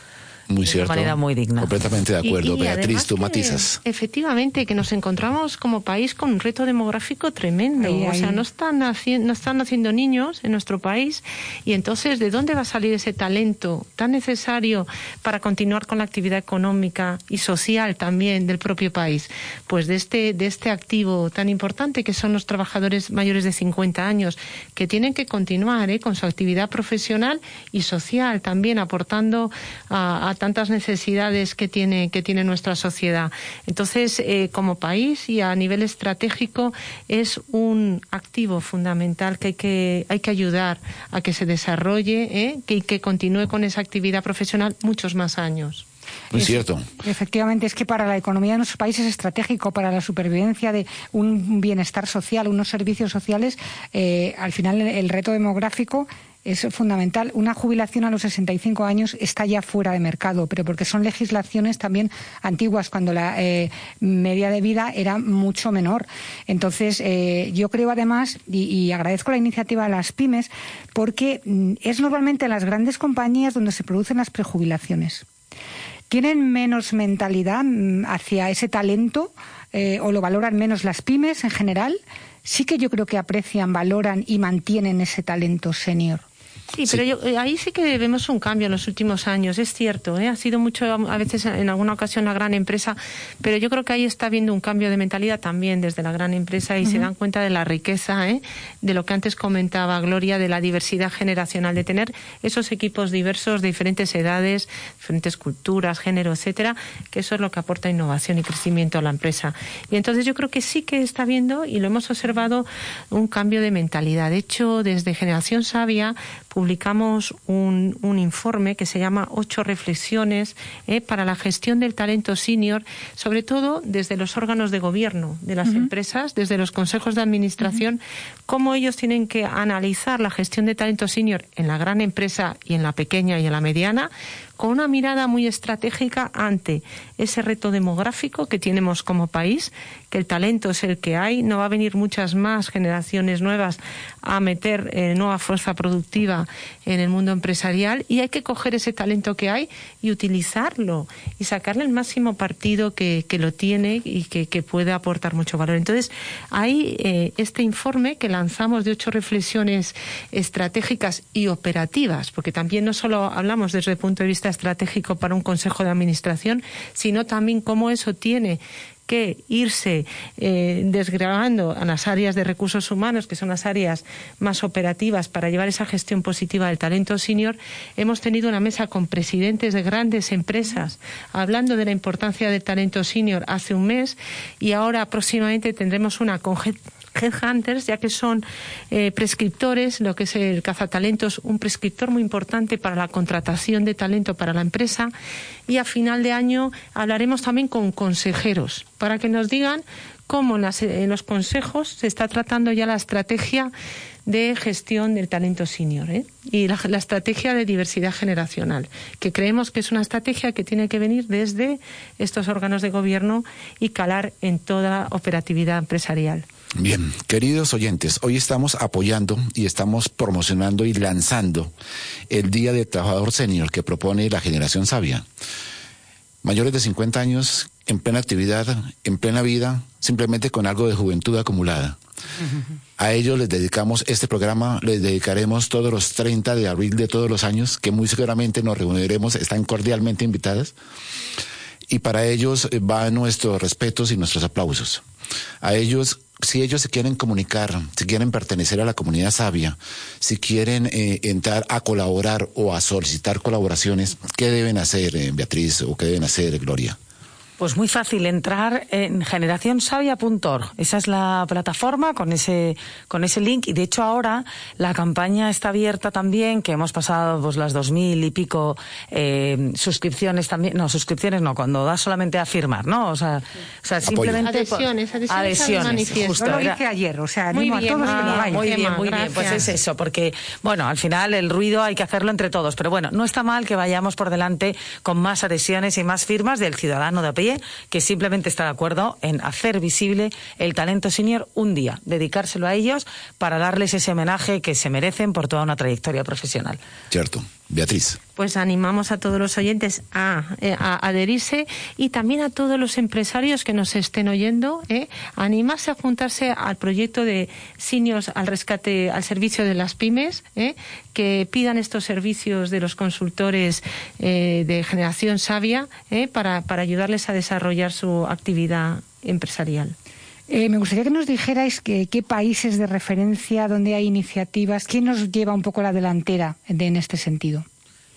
muy cierto. de manera muy digna. Completamente de acuerdo. Beatriz, tú matizas. Efectivamente, que nos encontramos como país con un reto demográfico tremendo. O sea, no están, no están naciendo niños en nuestro país y entonces, ¿de dónde va a salir ese talento tan necesario para continuar con la actividad económica y social también del propio país? Pues de este, de este activo tan importante que son los trabajadores mayores de 50 años, que tienen que continuar ¿eh? con su actividad profesional y social también, aportando a, a tantas necesidades que tiene, que tiene nuestra sociedad. Entonces, eh, como país y a nivel estratégico, es un activo fundamental que hay que, hay que ayudar a que se desarrolle ¿eh? y que continúe con esa actividad profesional muchos más años. Es cierto. Efectivamente, es que para la economía de nuestros países es estratégico, para la supervivencia de un bienestar social, unos servicios sociales, eh, al final el reto demográfico es fundamental. Una jubilación a los 65 años está ya fuera de mercado, pero porque son legislaciones también antiguas, cuando la eh, media de vida era mucho menor. Entonces, eh, yo creo además, y, agradezco la iniciativa de las pymes, porque mm, es normalmente en las grandes compañías donde se producen las prejubilaciones. ¿Tienen menos mentalidad mm, hacia ese talento eh, o lo valoran menos las pymes en general? Sí que yo creo que aprecian, valoran y mantienen ese talento senior. Sí, pero yo, eh, ahí sí que vemos un cambio en los últimos años, es cierto, ¿eh? ha sido mucho a veces en alguna ocasión la gran empresa, pero yo creo que ahí está habiendo un cambio de mentalidad también desde la gran empresa y se dan cuenta de la riqueza, ¿eh? de lo que antes comentaba Gloria, de la diversidad generacional, de tener esos equipos diversos de diferentes edades, diferentes culturas, género, etcétera, que eso es lo que aporta innovación y crecimiento a la empresa. Y entonces yo creo que sí que está viendo y lo hemos observado un cambio de mentalidad. De hecho, desde Generación Sabia publicamos un, informe que se llama Ocho reflexiones eh, para la gestión del talento senior, sobre todo desde los órganos de gobierno de las empresas, desde los consejos de administración, cómo ellos tienen que analizar la gestión de talento senior en la gran empresa y en la pequeña y en la mediana, con una mirada muy estratégica ante ese reto demográfico que tenemos como país, que el talento es el que hay, no va a venir muchas más generaciones nuevas a meter eh, nueva fuerza productiva en el mundo empresarial y hay que coger ese talento que hay y utilizarlo y sacarle el máximo partido que, lo tiene y que, puede aportar mucho valor. Entonces, hay eh, este informe que lanzamos de ocho reflexiones estratégicas y operativas, porque también no solo hablamos desde el punto de vista estratégico para un consejo de administración, sino también cómo eso tiene que irse eh, desgrabando a las áreas de recursos humanos, que son las áreas más operativas para llevar esa gestión positiva del talento senior, hemos tenido una mesa con presidentes de grandes empresas hablando de la importancia del talento senior hace un mes y ahora próximamente tendremos una con headhunters, ya que son eh, prescriptores, lo que es el cazatalentos, un prescriptor muy importante para la contratación de talento para la empresa. Y a final de año hablaremos también con consejeros para que nos digan cómo en, los consejos se está tratando ya la estrategia de gestión del talento senior ¿eh? y la, la, estrategia de diversidad generacional, que creemos que es una estrategia que tiene que venir desde estos órganos de gobierno y calar en toda operatividad empresarial. Bien, queridos oyentes, hoy estamos apoyando y estamos promocionando y lanzando el Día de Trabajador Senior que propone la generación sabia. Mayores de 50 años, en plena actividad, en plena vida, simplemente con algo de juventud acumulada. A ellos les dedicamos este programa, les dedicaremos todos los 30 de abril de todos los años, que muy seguramente nos reuniremos, están cordialmente invitadas. Y para ellos van nuestros respetos y nuestros aplausos. A ellos si ellos se quieren comunicar, si quieren pertenecer a la comunidad sabia, si quieren eh, entrar a colaborar o a solicitar colaboraciones, ¿qué deben hacer, eh, Beatriz, o qué deben hacer, Gloria? Pues muy fácil entrar en generacionsavia.org. Esa es la plataforma con ese con ese link. Y de hecho ahora la campaña está abierta también, que hemos pasado pues las dos mil y pico eh, suscripciones también, no suscripciones no, cuando da solamente a firmar, ¿no? O sea, o sea simplemente adhesiones, adhesiones, justo. lo dije ayer, o sea, muy bien, a todos que Muy bien, muy bien, pues es eso, porque bueno, al final el ruido hay que hacerlo entre todos, pero bueno, no está mal que vayamos por delante con más adhesiones y más firmas del ciudadano de a que simplemente está de acuerdo en hacer visible el talento senior un día, dedicárselo a ellos para darles ese homenaje que se merecen por toda una trayectoria profesional. Cierto. Beatriz. Pues animamos a todos los oyentes a, eh, adherirse y también a todos los empresarios que nos estén oyendo, eh, animarse a juntarse al proyecto de Seniors al rescate, al servicio de las pymes, eh, que pidan estos servicios de los consultores eh, de generación sabia para, para ayudarles a desarrollar su actividad empresarial. Me gustaría que nos dijerais qué países de referencia, dónde hay iniciativas, quién nos lleva un poco la delantera en este sentido.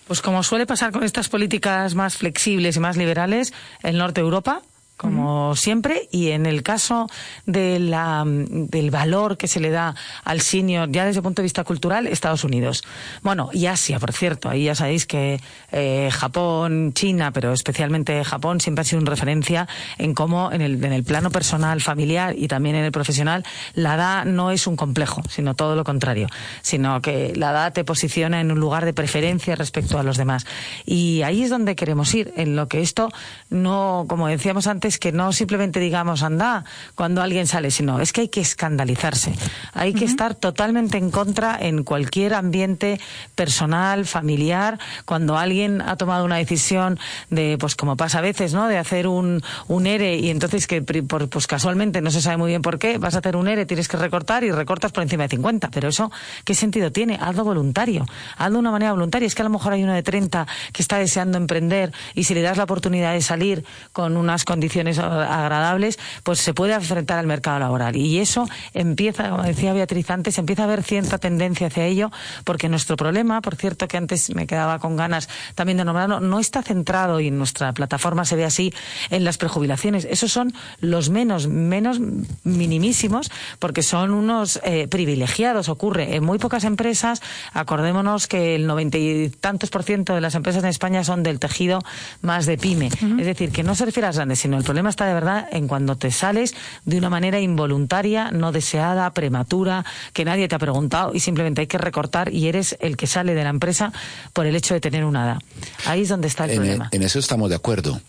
Pues como suele pasar con estas políticas más flexibles y más liberales, el norte de Europa, como siempre, y en el caso de la, del valor que se le da al senior, ya desde el punto de vista cultural, Estados Unidos. Bueno, y Asia, por cierto, ahí ya sabéis que eh, Japón, China, pero especialmente Japón, siempre ha sido una referencia en cómo en el, en el plano personal, familiar y también en el profesional, la edad no es un complejo, sino todo lo contrario, sino que la edad te posiciona en un lugar de preferencia respecto a los demás. Y ahí es donde queremos ir, en lo que esto no, como decíamos antes, es que no simplemente digamos anda cuando alguien sale, sino es que hay que escandalizarse. Hay que estar totalmente en contra en cualquier ambiente personal, familiar, cuando alguien ha tomado una decisión de, pues como pasa a veces, ¿no? De hacer un, un ERE y entonces que por, pues casualmente no se sabe muy bien por qué, vas a hacer un ERE, tienes que recortar y recortas por encima de 50. Pero eso, ¿qué sentido tiene? Hazlo voluntario. Hazlo de una manera voluntaria. Es que a lo mejor hay uno de 30 que está deseando emprender y si le das la oportunidad de salir con unas condiciones agradables, pues se puede enfrentar al mercado laboral. Y eso empieza, como decía Beatriz antes, empieza a haber cierta tendencia hacia ello, porque nuestro problema, por cierto que antes me quedaba con ganas también de nombrarlo, no está centrado, y en nuestra plataforma se ve así, en las prejubilaciones. Esos son los menos, menos minimísimos, porque son unos eh, privilegiados. Ocurre en muy pocas empresas, acordémonos que el noventa y tantos por ciento de las empresas en España son del tejido más de pyme. Es decir, que no se refiere a las grandes, sino el problema está de verdad en cuando te sales de una manera involuntaria, no deseada, prematura, que nadie te ha preguntado y simplemente hay que recortar y eres el que sale de la empresa por el hecho de tener una edad. Ahí es donde está el problema. En eso estamos de acuerdo,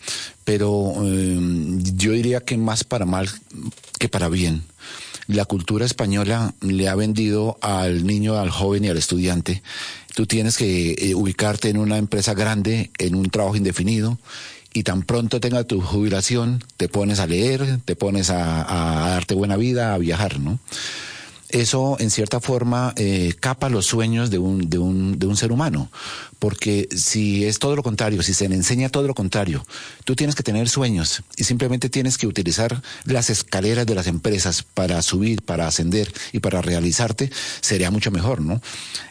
pero eh, yo diría que más para mal que para bien la cultura española le ha vendido al niño, al joven y al estudiante. Tú tienes que eh, ubicarte en una empresa grande, en un trabajo indefinido, y tan pronto tenga tu jubilación, te pones a leer, te pones a, darte buena vida, a viajar, ¿no? eso en cierta forma eh, capa los sueños de un, de, un, de un ser humano. Porque si es todo lo contrario, si se le enseña todo lo contrario, tú tienes que tener sueños y simplemente tienes que utilizar las escaleras de las empresas para subir, para ascender y para realizarte, sería mucho mejor, ¿no?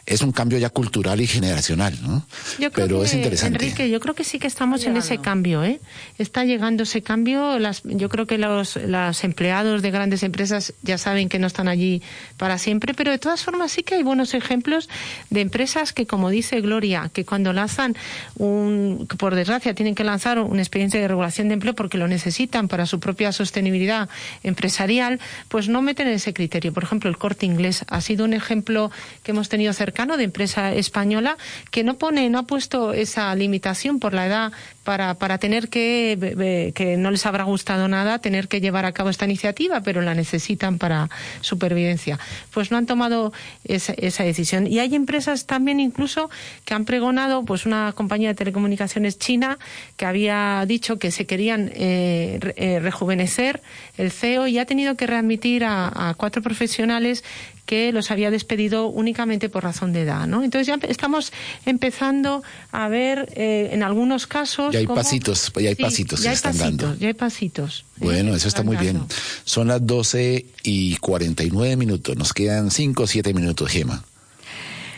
Es un cambio ya cultural y generacional, ¿no? Yo creo Pero que, es interesante. Enrique, yo creo que sí que estamos en ese cambio, ¿eh? Está llegando ese cambio. Las, yo creo que los, los empleados de grandes empresas ya saben que no están allí para siempre, pero de todas formas sí que hay buenos ejemplos de empresas que, como dice Gloria, que cuando lanzan un, por desgracia, tienen que lanzar una experiencia de regulación de empleo porque lo necesitan para su propia sostenibilidad empresarial, pues no meten ese criterio. Por ejemplo, el corte inglés ha sido un ejemplo que hemos tenido cercano de empresa española que no pone, no ha puesto esa limitación por la edad para, para tener que, que no les habrá gustado nada, tener que llevar a cabo esta iniciativa, pero la necesitan para supervivencia. Pues no han tomado esa, esa decisión. Y hay empresas también incluso que han pregonado, pues una compañía de telecomunicaciones china que había dicho que se querían eh, eh, rejuvenecer el CEO y ha tenido que readmitir a, a cuatro profesionales que los había despedido únicamente por razón de edad, ¿no? Entonces ya estamos empezando a ver eh, en algunos casos. Ya hay cómo- pasitos, ya hay Sí, pasitos ya que hay están pasitos, dando. Ya hay pasitos. ¿eh? Bueno, eso está muy bien. Son las 12 y 49 minutos. Nos quedan 5 o 7 minutos, Gema.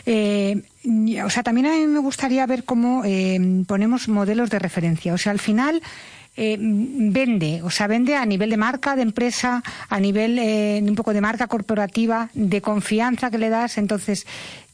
Eh, o sea, también a mí me gustaría ver cómo eh, ponemos modelos de referencia. O sea, al final eh, vende, o sea, vende a nivel de marca, de empresa, a nivel eh, un poco de marca corporativa, de confianza que le das. Entonces,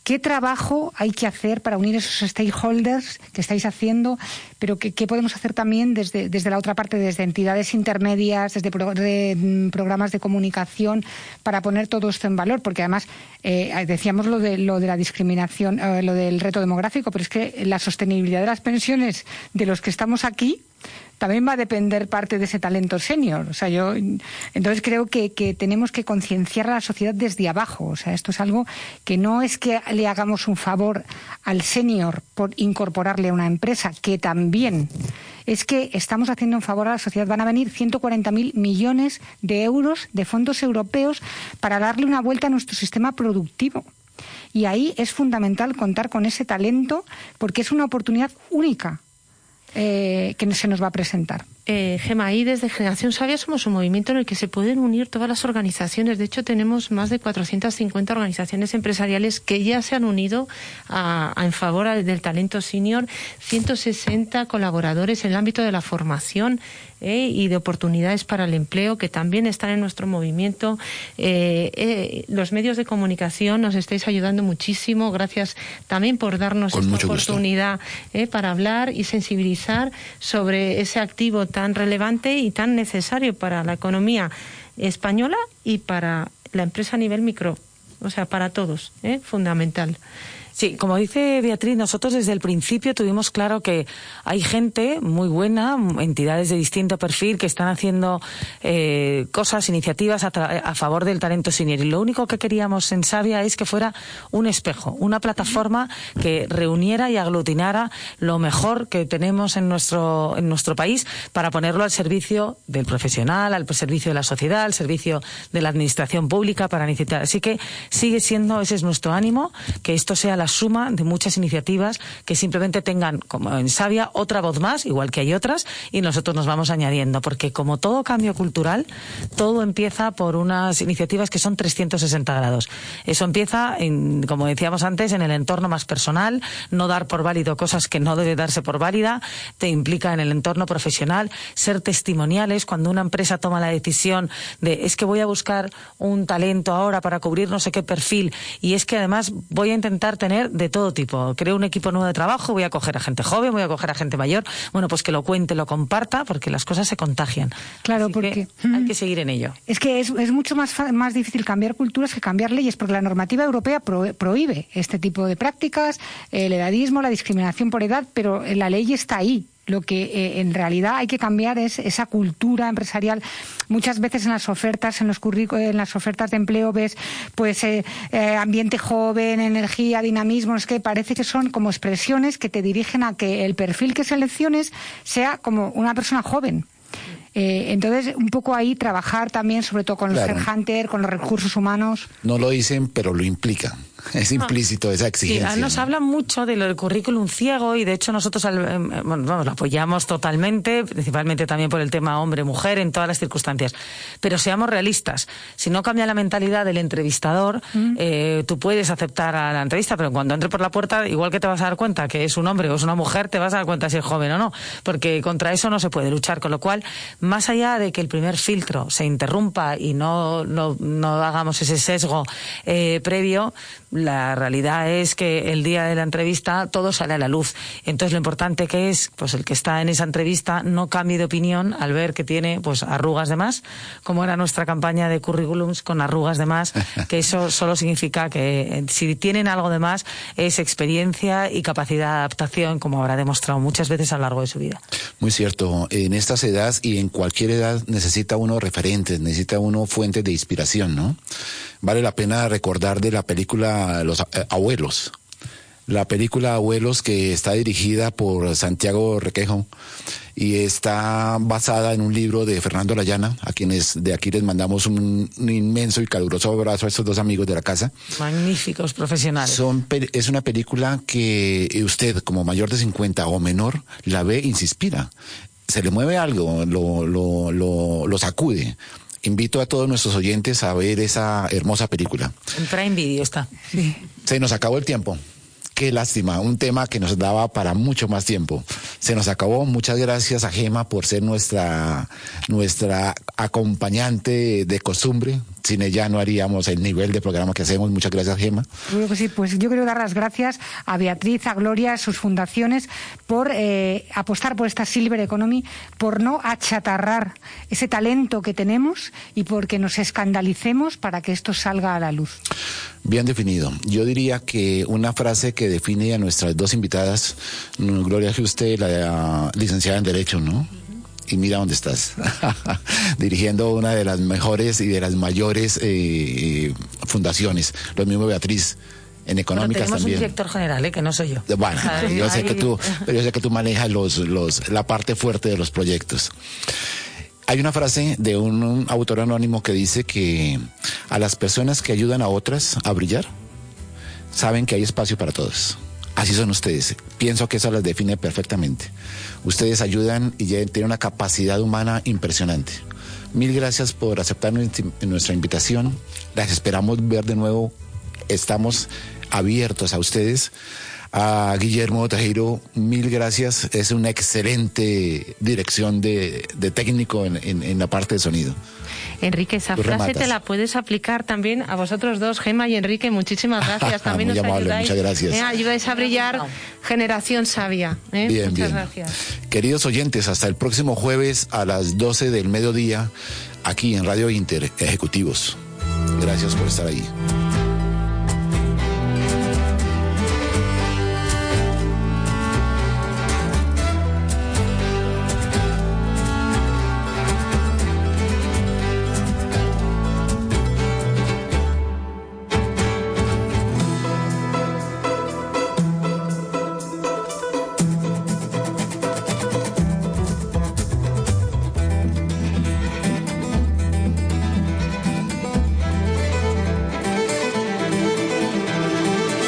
¿qué trabajo hay que hacer para unir esos stakeholders que estáis haciendo? Pero ¿qué, podemos hacer también desde, desde la otra parte, desde entidades intermedias, desde pro- de, mm, programas de comunicación, para poner todo esto en valor? Porque además, eh, decíamos lo de, lo de la discriminación, eh, lo del reto demográfico, pero es que la sostenibilidad de las pensiones de los que estamos aquí también va a depender parte de ese talento senior. O sea, yo entonces creo que, que tenemos que concienciar a la sociedad desde abajo. O sea, esto es algo que no es que le hagamos un favor al senior por incorporarle a una empresa, que también es que estamos haciendo un favor a la sociedad. Van a venir 140.000 millones de euros de fondos europeos para darle una vuelta a nuestro sistema productivo. Y ahí es fundamental contar con ese talento porque es una oportunidad única eh, que se nos va a presentar. Eh, Gema, ahí desde Generación Sabia somos un movimiento en el que se pueden unir todas las organizaciones. De hecho, tenemos más de 450 organizaciones empresariales que ya se han unido a en favor del talento senior, 160 colaboradores en el ámbito de la formación eh, y de oportunidades para el empleo que también están en nuestro movimiento. Eh, eh, los medios de comunicación nos estáis ayudando muchísimo. Gracias también por darnos Con esta oportunidad eh, para hablar y sensibilizar sobre ese activo tan relevante y tan necesario para la economía española y para la empresa a nivel micro, o sea, para todos, ¿eh? fundamental. Sí, como dice Beatriz, nosotros desde el principio tuvimos claro que hay gente muy buena, entidades de distinto perfil que están haciendo eh, cosas, iniciativas a, favor del talento senior. Y lo único que queríamos en Sabia es que fuera un espejo, una plataforma que reuniera y aglutinara lo mejor que tenemos en nuestro, en nuestro país para ponerlo al servicio del profesional, al servicio de la sociedad, al servicio de la administración pública para necesitar. Así que sigue siendo, ese es nuestro ánimo, que esto sea la suma de muchas iniciativas que simplemente tengan, como en Sabia, otra voz más, igual que hay otras, y nosotros nos vamos añadiendo, porque como todo cambio cultural, todo empieza por unas iniciativas que son 360 grados. Eso empieza, en, como decíamos antes, en el entorno más personal, no dar por válido cosas que no debe darse por válida, te implica en el entorno profesional, ser testimoniales cuando una empresa toma la decisión de es que voy a buscar un talento ahora para cubrir no sé qué perfil y es que además voy a intentar tener de todo tipo. Creo un equipo nuevo de trabajo, voy a coger a gente joven, voy a coger a gente mayor. Bueno, pues que lo cuente, lo comparta, porque las cosas se contagian. Claro, porque hay que seguir en ello. Es que es, mucho más, más difícil cambiar culturas que cambiar leyes, porque la normativa europea prohíbe este tipo de prácticas, el edadismo, la discriminación por edad, pero la ley está ahí. Lo que eh, en realidad hay que cambiar es esa cultura empresarial. Muchas veces en las ofertas, en los en las ofertas de empleo ves, pues eh, eh, ambiente joven, energía, dinamismo. Es que parece que son como expresiones que te dirigen a que el perfil que selecciones sea como una persona joven. Entonces, un poco ahí trabajar también, sobre todo con los headhunters, con los recursos humanos. No lo dicen, pero lo implican. Es implícito esa exigencia. Sí, nos habla mucho del currículum ciego y de hecho nosotros em, lo apoyamos totalmente, principalmente también por el tema hombre-mujer en todas las circunstancias. Pero seamos realistas. Si no cambia la mentalidad del entrevistador, mm. eh, tú puedes aceptar a la entrevista, pero cuando entre por la puerta, igual que te vas a dar cuenta que es un hombre o es una mujer, te vas a dar cuenta si es joven o no. Porque contra eso no se puede luchar. Con lo cual, más allá de que el primer filtro se interrumpa y no, no, no hagamos ese sesgo eh, previo, la realidad es que el día de la entrevista todo sale a la luz. Entonces lo importante que es, pues el que está en esa entrevista no cambie de opinión al ver que tiene pues arrugas de más, como era nuestra campaña de currículums con arrugas de más, que eso solo significa que eh, si tienen algo de más es experiencia y capacidad de adaptación, como habrá demostrado muchas veces a lo largo de su vida. Muy cierto. En estas edades y en cualquier edad necesita uno referentes, necesita uno fuentes de inspiración, ¿no? Vale la pena recordar de la película Los eh, Abuelos. La película Abuelos que está dirigida por Santiago Requejo y está basada en un libro de Fernando Layana, a quienes de aquí les mandamos un, inmenso y caluroso abrazo a estos dos amigos de la casa. Magníficos profesionales. Son, es una película que usted, como mayor de 50 o menor, la ve y se inspira. Se le mueve algo, lo, lo, lo, lo sacude invito a todos nuestros oyentes a ver esa hermosa película. En Prime Video está. Se nos acabó el tiempo. Qué lástima, un tema que nos daba para mucho más tiempo. Se nos acabó. Muchas gracias a Gema por ser nuestra, nuestra acompañante de costumbre. Sin ella no haríamos el nivel de programa que hacemos. Muchas gracias, Gema. sí, pues yo quiero dar las gracias a Beatriz, a Gloria, a sus fundaciones, por eh, apostar por esta Silver Economy, por no achatarrar ese talento que tenemos y porque nos escandalicemos para que esto salga a la luz. Bien definido. Yo diría que una frase que define a nuestras dos invitadas, Gloria usted la licenciada en Derecho, ¿no? Y mira dónde estás, dirigiendo una de las mejores y de las mayores eh, fundaciones, lo mismo Beatriz. En económicas tenemos también. un director general, ¿eh? que no soy yo. Bueno, yo sé que tú, yo sé que tú manejas los, los, la parte fuerte de los proyectos. Hay una frase de un, autor anónimo que dice que a las personas que ayudan a otras a brillar, saben que hay espacio para todos. Así son ustedes. Pienso que eso las define perfectamente. Ustedes ayudan y tienen una capacidad humana impresionante. Mil gracias por aceptar nuestra invitación. Las esperamos ver de nuevo. Estamos abiertos a ustedes a Guillermo Tajiro, mil gracias. Es una excelente dirección de, técnico en, la parte de sonido. Enrique, esa frase te la puedes aplicar también a vosotros dos, Gema y Enrique. Muchísimas gracias. También nos ayudáis, muchas gracias. Eh, ayudáis a brillar generación sabia. ¿eh? Bien, muchas gracias. Queridos oyentes, hasta el próximo jueves a las 12 del mediodía, aquí en Radio Inter, Ejecutivos. Gracias por estar ahí.